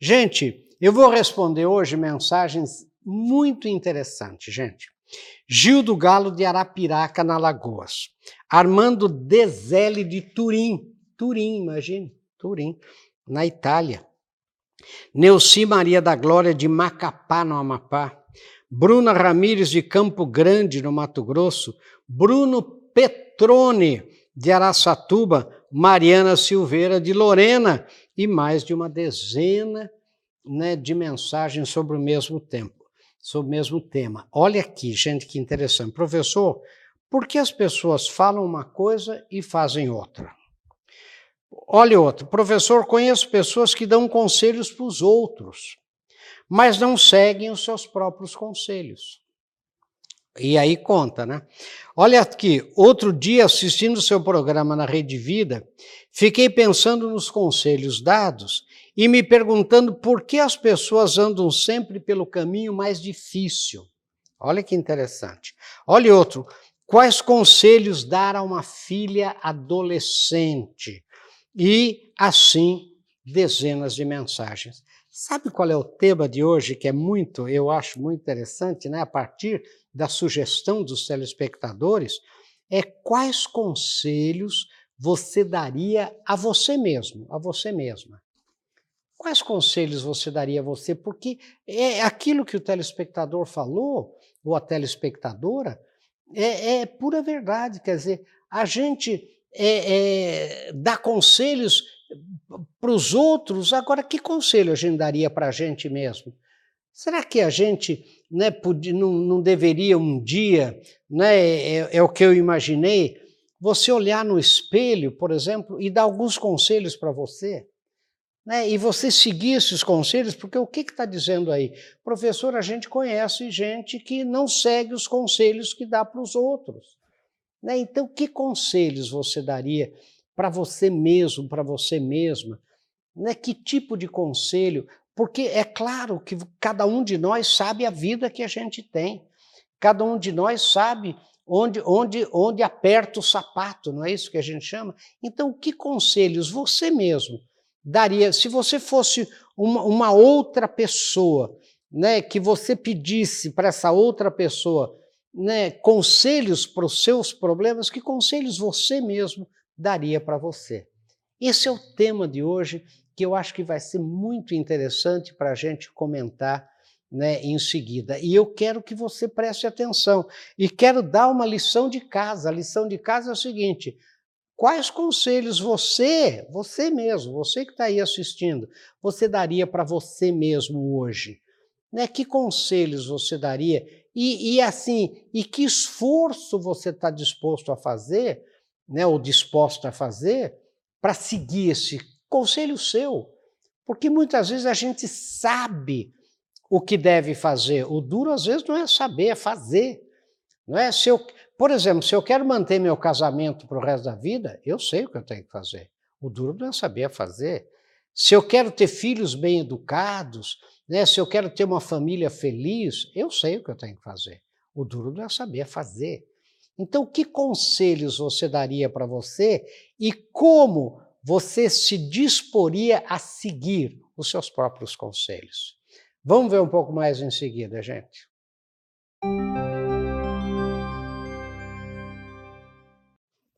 Gente, eu vou responder hoje mensagens muito interessantes, gente. Gil do Galo de Arapiraca, na Lagoas. Armando Dezelli de Turim. Turim, imagine, Turim, na Itália. Neuci Maria da Glória de Macapá, no Amapá. Bruna Ramires de Campo Grande, no Mato Grosso. Bruno Petrone de Araçatuba. Mariana Silveira de Lorena. E mais de uma dezena né, de mensagens sobre o mesmo tempo, sobre o mesmo tema. Olha aqui, gente, que interessante. Professor, por que as pessoas falam uma coisa e fazem outra? Olha outro. Professor, conheço pessoas que dão conselhos para os outros, mas não seguem os seus próprios conselhos. E aí conta, né? Olha aqui, outro dia assistindo seu programa na Rede Vida, fiquei pensando nos conselhos dados e me perguntando por que as pessoas andam sempre pelo caminho mais difícil. Olha que interessante. Olha outro. Quais conselhos dar a uma filha adolescente? E assim, dezenas de mensagens. Sabe qual é o tema de hoje que é muito, eu acho muito interessante, né? A partir da sugestão dos telespectadores, é quais conselhos você daria a você mesmo, a você mesma. Quais conselhos você daria a você? Porque é aquilo que o telespectador falou, ou a telespectadora, é, é pura verdade. Quer dizer, a gente é, é, dá conselhos para os outros, agora que conselho a gente daria para a gente mesmo? Será que a gente né, podia, não, não, deveria um dia, né, é, é o que eu imaginei, você olhar no espelho, por exemplo, e dar alguns conselhos para você? Né? E você seguir esses conselhos, porque o que está dizendo aí? Professor, a gente conhece gente que não segue os conselhos que dá para os outros. Né? Então, que conselhos você daria para você mesmo, para você mesma? Né? Que tipo de conselho? Porque é claro que cada um de nós sabe a vida que a gente tem. Cada um de nós sabe onde, onde, onde aperta o sapato, não é isso que a gente chama? Então, que conselhos você mesmo daria, se você fosse uma, uma outra pessoa, né, que você pedisse para essa outra pessoa né, conselhos para os seus problemas, que conselhos você mesmo daria para você? Esse é o tema de hoje que eu acho que vai ser muito interessante para a gente comentar né, em seguida. E eu quero que você preste atenção e quero dar uma lição de casa. A lição de casa é o seguinte: Quais conselhos você, você mesmo, você que está aí assistindo, você daria para você mesmo hoje? Né? Que conselhos você daria? E, e assim, e que esforço você está disposto a fazer, né, ou disposto a fazer, para seguir esse conselho seu? Porque muitas vezes a gente sabe o que deve fazer. O duro, às vezes, não é saber, é fazer. Não é? Se eu, por exemplo, se eu quero manter meu casamento para o resto da vida, eu sei o que eu tenho que fazer. O duro não é saber fazer. Se eu quero ter filhos bem educados, né, se eu quero ter uma família feliz, eu sei o que eu tenho que fazer. O duro não é saber fazer. Então, que conselhos você daria para você e como você se disporia a seguir os seus próprios conselhos? Vamos ver um pouco mais em seguida, gente.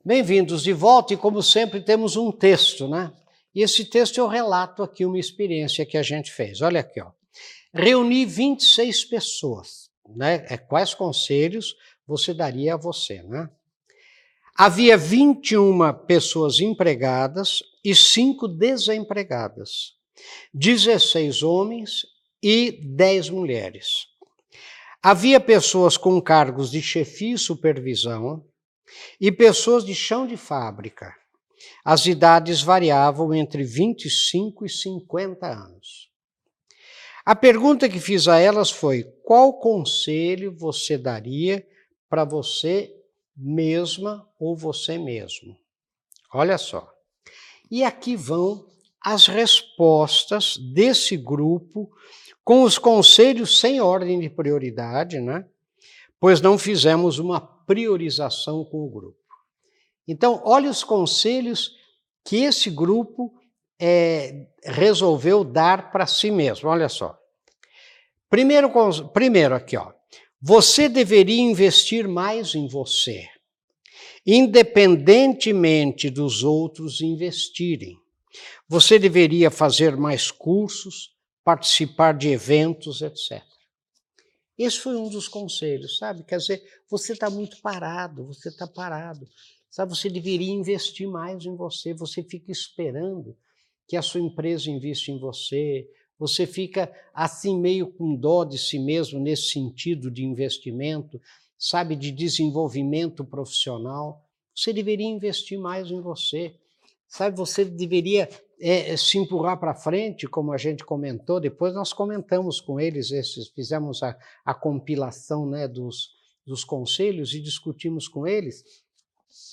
Bem-vindos de volta e, como sempre, temos um texto, né? E esse texto eu relato aqui uma experiência que a gente fez. Olha aqui, ó. Reuni 26 pessoas, né? É, quais conselhos você daria a você, né? Havia 21 pessoas empregadas e 5 desempregadas, 16 homens e 10 mulheres. Havia pessoas com cargos de chefia e supervisão, e pessoas de chão de fábrica. As idades variavam entre 25 e 50 anos. A pergunta que fiz a elas foi: qual conselho você daria para você mesma ou você mesmo? Olha só. E aqui vão as respostas desse grupo com os conselhos sem ordem de prioridade, né? Pois não fizemos uma priorização com o grupo. Então, olha os conselhos que esse grupo é, resolveu dar para si mesmo. Olha só. Primeiro, primeiro aqui, ó. Você deveria investir mais em você, independentemente dos outros investirem. Você deveria fazer mais cursos, participar de eventos, etc. Esse foi um dos conselhos, sabe? Quer dizer, você está muito parado, você está parado. Sabe, você deveria investir mais em você, você fica esperando que a sua empresa invista em você, você fica assim meio com dó de si mesmo nesse sentido de investimento, sabe, de desenvolvimento profissional. Você deveria investir mais em você. Sabe, você deveria é, se empurrar para frente, como a gente comentou. Depois nós comentamos com eles, esses, fizemos a, a compilação né, dos, dos conselhos e discutimos com eles.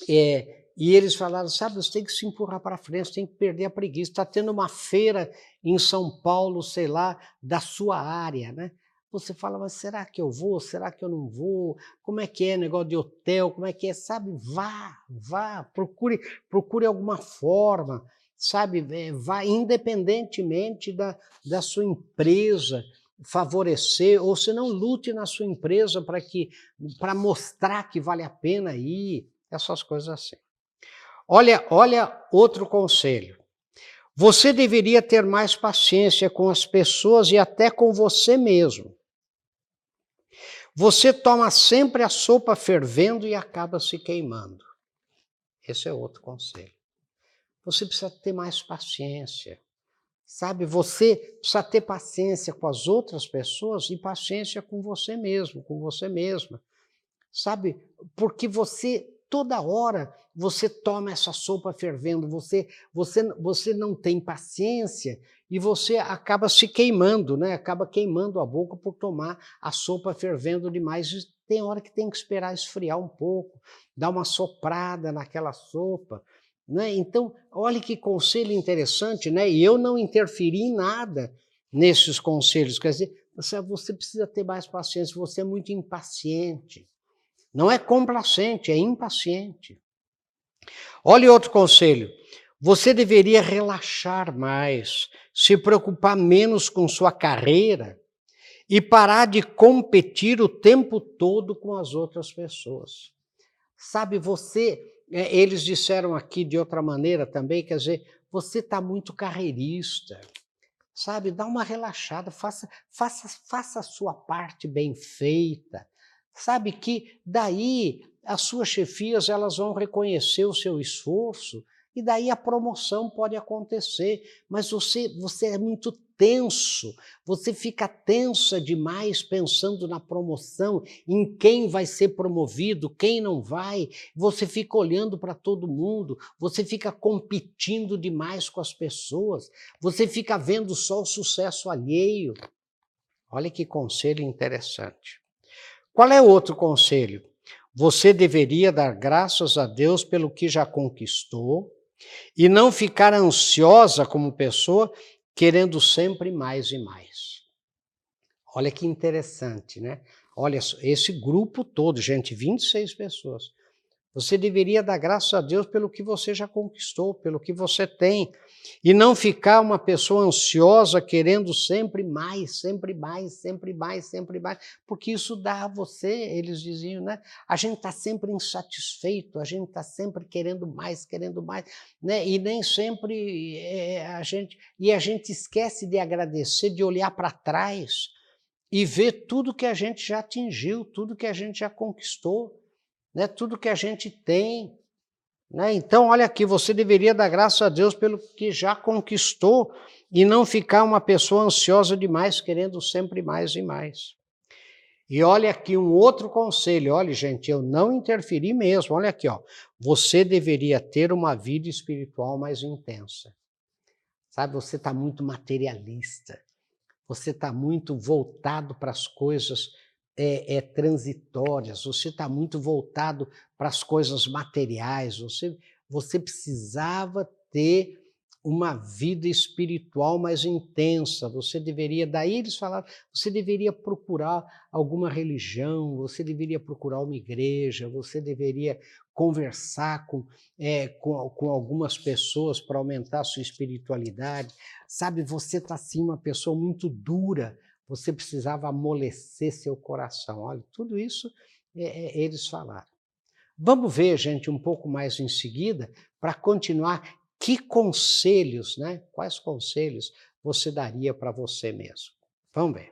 É, e eles falaram, sabe, você tem que se empurrar para frente, tem que perder a preguiça. Está tendo uma feira em São Paulo, sei lá, da sua área, né? Você fala, mas será que eu vou? Será que eu não vou? Como é que é negócio de hotel? Como é que é? Sabe, vá, vá, procure, procure alguma forma, sabe, é, vá independentemente da, da sua empresa favorecer, ou se não lute na sua empresa para que para mostrar que vale a pena ir, essas coisas assim. Olha, olha outro conselho. Você deveria ter mais paciência com as pessoas e até com você mesmo. Você toma sempre a sopa fervendo e acaba se queimando. Esse é outro conselho. Você precisa ter mais paciência. Sabe, você precisa ter paciência com as outras pessoas e paciência com você mesmo, com você mesma. Sabe, porque você toda hora você toma essa sopa fervendo, você, você, você não tem paciência e você acaba se queimando, né? acaba queimando a boca por tomar a sopa fervendo demais. Tem hora que tem que esperar esfriar um pouco, dar uma soprada naquela sopa. Né? Então, olha que conselho interessante, né? e eu não interferi em nada nesses conselhos. Quer dizer, você precisa ter mais paciência, você é muito impaciente. Não é complacente, é impaciente. Olha outro conselho. Você deveria relaxar mais, se preocupar menos com sua carreira e parar de competir o tempo todo com as outras pessoas. Sabe, você, é, eles disseram aqui de outra maneira também, quer dizer, você está muito carreirista. Sabe, dá uma relaxada, faça, faça, faça a sua parte bem feita. Sabe que daí as suas chefias elas vão reconhecer o seu esforço e daí a promoção pode acontecer, mas você você é muito tenso, você fica tensa demais pensando na promoção, em quem vai ser promovido, quem não vai, você fica olhando para todo mundo, você fica competindo demais com as pessoas, você fica vendo só o sucesso alheio. Olha que conselho interessante. Qual é outro conselho? Você deveria dar graças a Deus pelo que já conquistou e não ficar ansiosa como pessoa, querendo sempre mais e mais. Olha que interessante, né? Olha, esse grupo todo, gente, 26 pessoas. Você deveria dar graças a Deus pelo que você já conquistou, pelo que você tem, e não ficar uma pessoa ansiosa querendo sempre mais, sempre mais, sempre mais, sempre mais, porque isso dá a você, eles diziam, né? A gente está sempre insatisfeito, a gente está sempre querendo mais, querendo mais, né? E nem sempre é, a gente e a gente esquece de agradecer, de olhar para trás e ver tudo que a gente já atingiu, tudo que a gente já conquistou né, tudo que a gente tem. Né? Então, olha aqui, você deveria dar graças a Deus pelo que já conquistou e não ficar uma pessoa ansiosa demais, querendo sempre mais e mais. E olha aqui um outro conselho, olha gente, eu não interferi mesmo, olha aqui, ó. Você deveria ter uma vida espiritual mais intensa. Sabe, você está muito materialista, você está muito voltado para as coisas é, é, transitórias, você está muito voltado para as coisas materiais, você, você precisava ter uma vida espiritual mais intensa. Você deveria, daí eles falaram, você deveria procurar alguma religião, você deveria procurar uma igreja, você deveria conversar com, é, com, com algumas pessoas para aumentar a sua espiritualidade. Sabe, você está assim, uma pessoa muito dura, você precisava amolecer seu coração. Olha, tudo isso é, é, eles falaram. Vamos ver, gente, um pouco mais em seguida, para continuar que conselhos, né? Quais conselhos você daria para você mesmo? Vamos ver.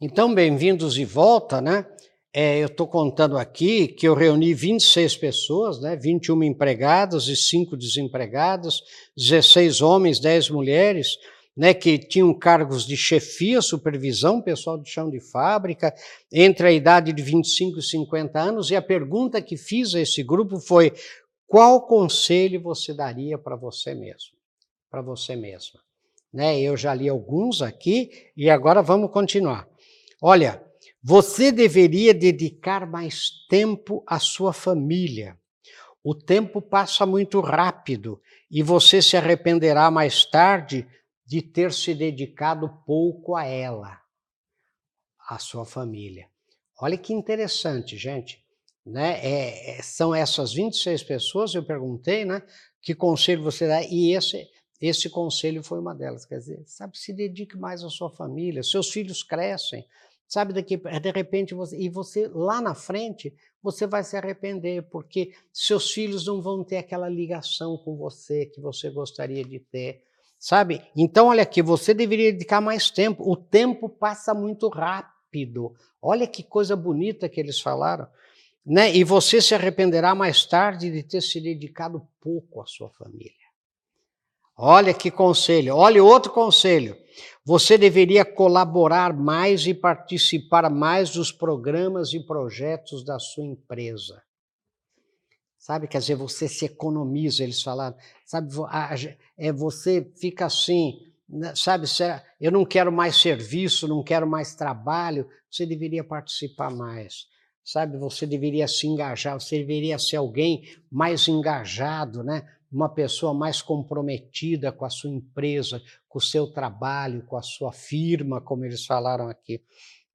Então, bem-vindos de volta, né? É, eu estou contando aqui que eu reuni 26 pessoas, né? 21 empregados e 5 desempregados, 16 homens, 10 mulheres, né, que tinham cargos de chefia, supervisão, pessoal de chão de fábrica, entre a idade de 25 e 50 anos, e a pergunta que fiz a esse grupo foi: qual conselho você daria para você mesmo? Para você mesma. Né, eu já li alguns aqui e agora vamos continuar. Olha, você deveria dedicar mais tempo à sua família. O tempo passa muito rápido e você se arrependerá mais tarde de ter se dedicado pouco a ela, a sua família. Olha que interessante, gente. Né? É, é, são essas 26 pessoas, eu perguntei, né? Que conselho você dá? E esse, esse conselho foi uma delas. Quer dizer, sabe, se dedique mais à sua família, seus filhos crescem, sabe, daqui, de repente, você, e você lá na frente, você vai se arrepender, porque seus filhos não vão ter aquela ligação com você que você gostaria de ter Sabe? Então, olha aqui, você deveria dedicar mais tempo. O tempo passa muito rápido. Olha que coisa bonita que eles falaram. Né? E você se arrependerá mais tarde de ter se dedicado pouco à sua família. Olha que conselho. Olha outro conselho. Você deveria colaborar mais e participar mais dos programas e projetos da sua empresa. Sabe, quer dizer, você se economiza, eles falaram. Sabe, é, você fica assim, né, sabe, eu não quero mais serviço, não quero mais trabalho, você deveria participar mais. Sabe, você deveria se engajar, você deveria ser alguém mais engajado, né? Uma pessoa mais comprometida com a sua empresa, com o seu trabalho, com a sua firma, como eles falaram aqui.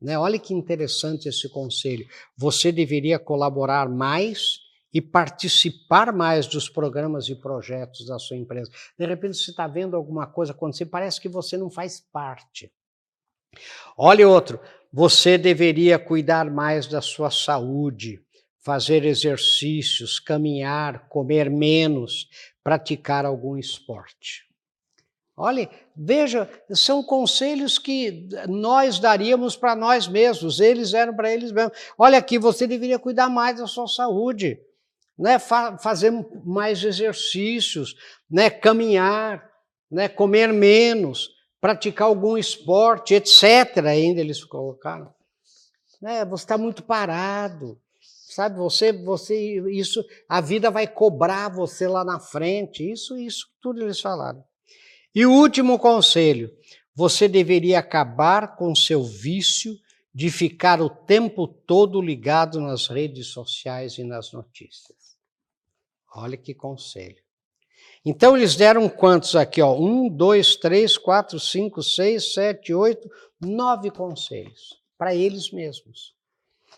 Né? Olha que interessante esse conselho. Você deveria colaborar mais e participar mais dos programas e projetos da sua empresa. De repente você está vendo alguma coisa acontecer, parece que você não faz parte. Olha outro, você deveria cuidar mais da sua saúde, fazer exercícios, caminhar, comer menos, praticar algum esporte. Olha, veja, são conselhos que nós daríamos para nós mesmos, eles eram para eles mesmos. Olha aqui, você deveria cuidar mais da sua saúde né, fa fazer mais exercícios, né, caminhar, né, comer menos, praticar algum esporte, etc. Ainda eles colocaram. Né, você está muito parado, sabe? Você, você, isso, a vida vai cobrar você lá na frente. Isso, isso, tudo eles falaram. E o último conselho: você deveria acabar com seu vício de ficar o tempo todo ligado nas redes sociais e nas notícias. Olha que conselho. Então eles deram quantos aqui? Ó? Um, dois, três, quatro, cinco, seis, sete, oito, nove conselhos para eles mesmos.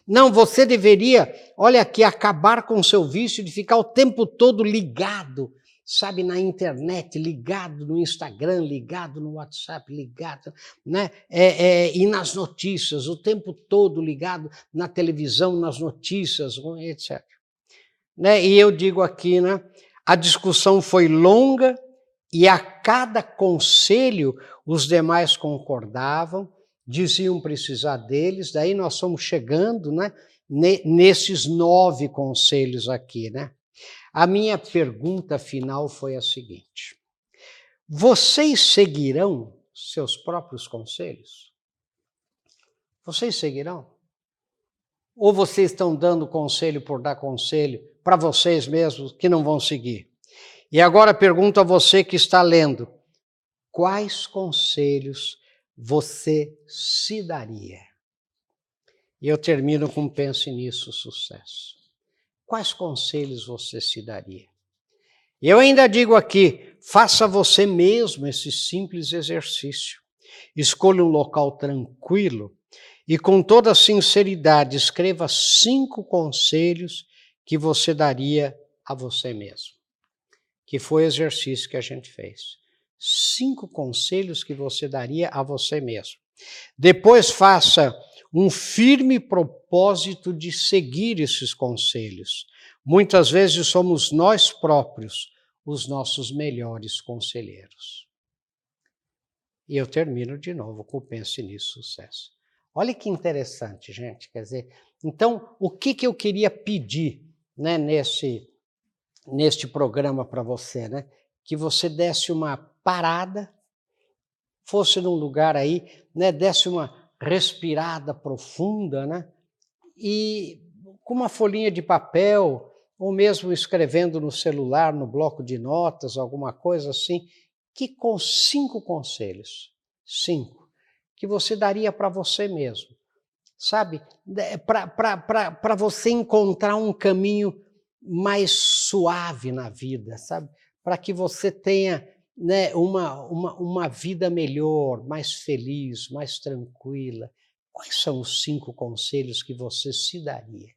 Não, você deveria, olha aqui, acabar com o seu vício de ficar o tempo todo ligado, sabe, na internet, ligado no Instagram, ligado no WhatsApp, ligado, né? É, é, e nas notícias, o tempo todo ligado na televisão, nas notícias, etc. Né? E eu digo aqui, né? A discussão foi longa e a cada conselho os demais concordavam, diziam precisar deles, daí nós fomos chegando né, nesses nove conselhos aqui. Né? A minha pergunta final foi a seguinte: vocês seguirão seus próprios conselhos? Vocês seguirão? Ou vocês estão dando conselho por dar conselho para vocês mesmos que não vão seguir? E agora pergunto a você que está lendo: quais conselhos você se daria? E eu termino com pense nisso, sucesso. quais conselhos você se daria? Eu ainda digo aqui, faça você mesmo esse simples exercício. Escolha um local tranquilo e, com toda sinceridade, escreva cinco conselhos que você daria a você mesmo. Que foi o exercício que a gente fez. Cinco conselhos que você daria a você mesmo. Depois faça um firme propósito de seguir esses conselhos. Muitas vezes somos nós próprios os nossos melhores conselheiros. E eu termino de novo com o Pense Nisso Sucesso. Olha que interessante, gente. Quer dizer, então, o que, que eu queria pedir né, nesse, neste programa para você? Né? Que você desse uma parada, fosse num lugar aí, né, desse uma respirada profunda, né? E com uma folhinha de papel, ou mesmo escrevendo no celular, no bloco de notas, alguma coisa assim, que com cinco conselhos, cinco, que você daria para você mesmo, sabe? Para você encontrar um caminho mais suave na vida, sabe? Para que você tenha né, uma, uma, uma vida melhor, mais feliz, mais tranquila. Quais são os cinco conselhos que você se daria?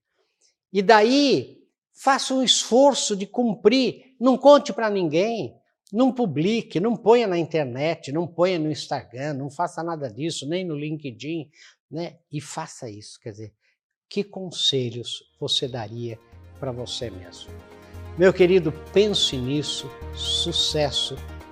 E daí, faça um esforço de cumprir. Não conte para ninguém, não publique, não ponha na internet, não ponha no Instagram, não faça nada disso, nem no LinkedIn, né? E faça isso, quer dizer, que conselhos você daria para você mesmo? Meu querido, pense nisso, sucesso